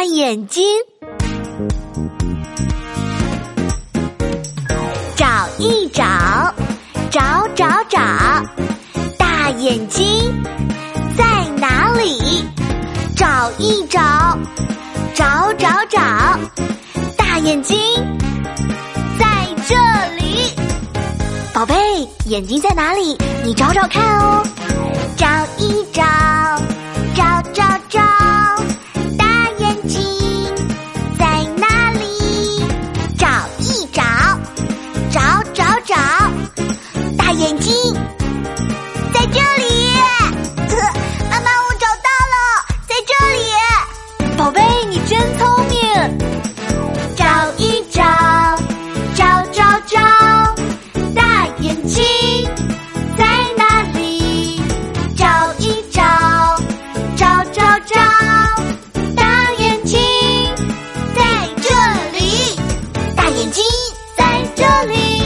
大眼睛，找一找，找找找，大眼睛在哪里？找一找，找找找，大眼睛在这里。宝贝，眼睛在哪里？你找找看哦。哎你真聪明找一找找找找大眼睛在哪里？找一找找找找大眼睛在这里。大眼睛在这里。